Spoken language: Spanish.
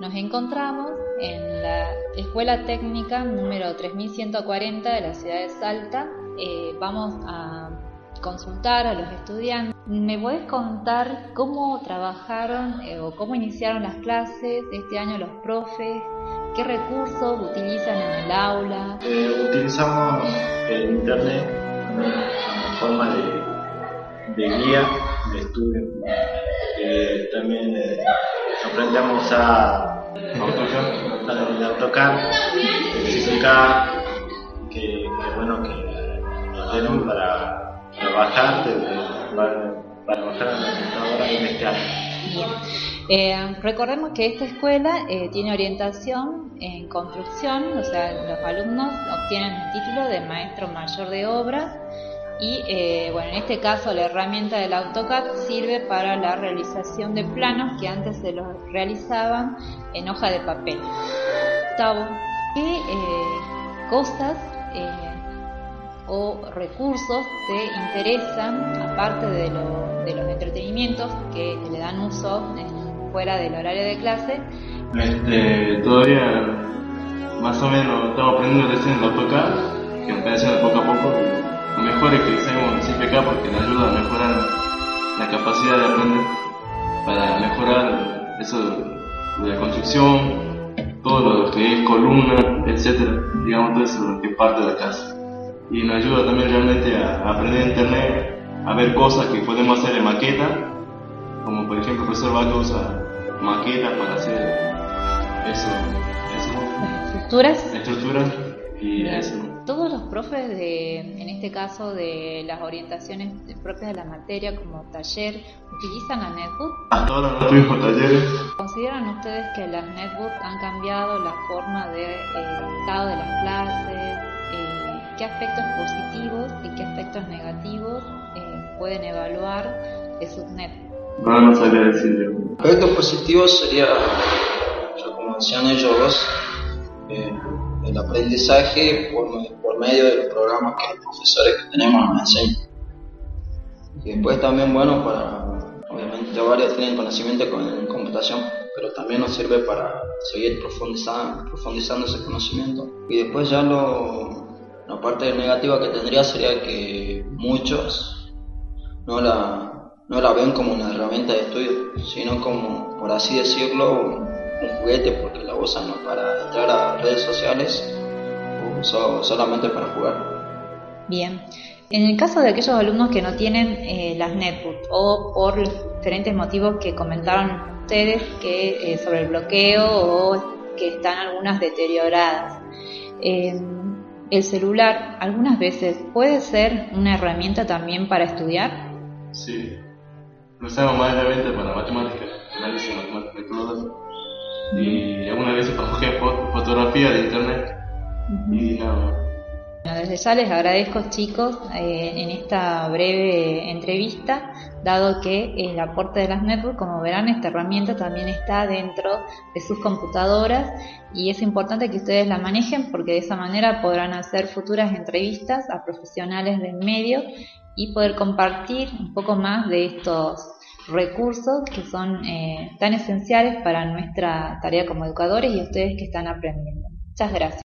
Nos encontramos en la Escuela Técnica número 3140 de la ciudad de Salta. Eh, vamos a consultar a los estudiantes. ¿Me puedes contar cómo trabajaron eh, o cómo iniciaron las clases este año los profes? ¿Qué recursos utilizan en el aula? Eh, utilizamos el Internet como forma de, de guía de estudio. También aprendemos a AutoCAD, el AutoCAD, el que, que bueno que nos dieron para trabajar, para, para trabajar en la computadora en este año. Eh, recordemos que esta escuela eh, tiene orientación en construcción, o sea, los alumnos obtienen el título de maestro mayor de obras y, eh, bueno, en este caso la herramienta del AutoCAD sirve para la realización de planos que antes se los realizaban en hoja de papel. Octavo, ¿qué cosas o recursos te interesan, aparte de, los entretenimientos que, le dan uso fuera del horario de clase. Este, todavía más o menos estamos aprendiendo recién el AutoCAD, que haciendo poco a poco. Lo mejor es que el CPK porque nos ayuda a mejorar la capacidad de aprender, para mejorar eso de construcción, todo lo que es columna, etcétera, digamos todo eso que parte de la casa. Y nos ayuda también realmente a aprender internet, a ver cosas que podemos hacer en maqueta, como por ejemplo el profesor Vaca usa maquetas para hacer eso, eso. estructuras. Estructuras y eso. Todos los profes de, en este caso de las orientaciones propias de la materia como taller, utilizan la netbook. Hasta ahora no tuvimos talleres. ¿Consideran ustedes que las netbooks han cambiado la forma de eh, estado de las clases? Eh, ¿Qué aspectos positivos y qué aspectos negativos eh, pueden evaluar de sus netbooks? No, no sabía decir Aspectos positivos sería, como decían ellos, eh, el aprendizaje por, medio de los programas que los profesores que tenemos nos enseñan. Y después también, bueno, para, obviamente varios tienen conocimiento en computación, pero también nos sirve para seguir profundizando, profundizando ese conocimiento. Y después ya lo, la parte negativa que tendría sería que muchos no la no la ven como una herramienta de estudio, sino como, por así decirlo, un, juguete, porque la usan ¿no? para entrar a redes sociales o solamente para jugar. Bien. En el caso de aquellos alumnos que no tienen eh, las netbooks o por los diferentes motivos que comentaron ustedes que eh, sobre el bloqueo o que están algunas deterioradas, eh, el celular algunas veces puede ser una herramienta también para estudiar. Sí, lo usamos mayormente para matemáticas, análisis matemáticas y veces para coger fotografía de internet y nada desde ya les agradezco chicos eh, en esta breve entrevista, dado que el aporte de las netbooks, como verán, esta herramienta también está dentro de sus computadoras y es importante que ustedes la manejen porque de esa manera podrán hacer futuras entrevistas a profesionales del medio y poder compartir un poco más de estos recursos que son eh, tan esenciales para nuestra tarea como educadores y ustedes que están aprendiendo. Muchas gracias.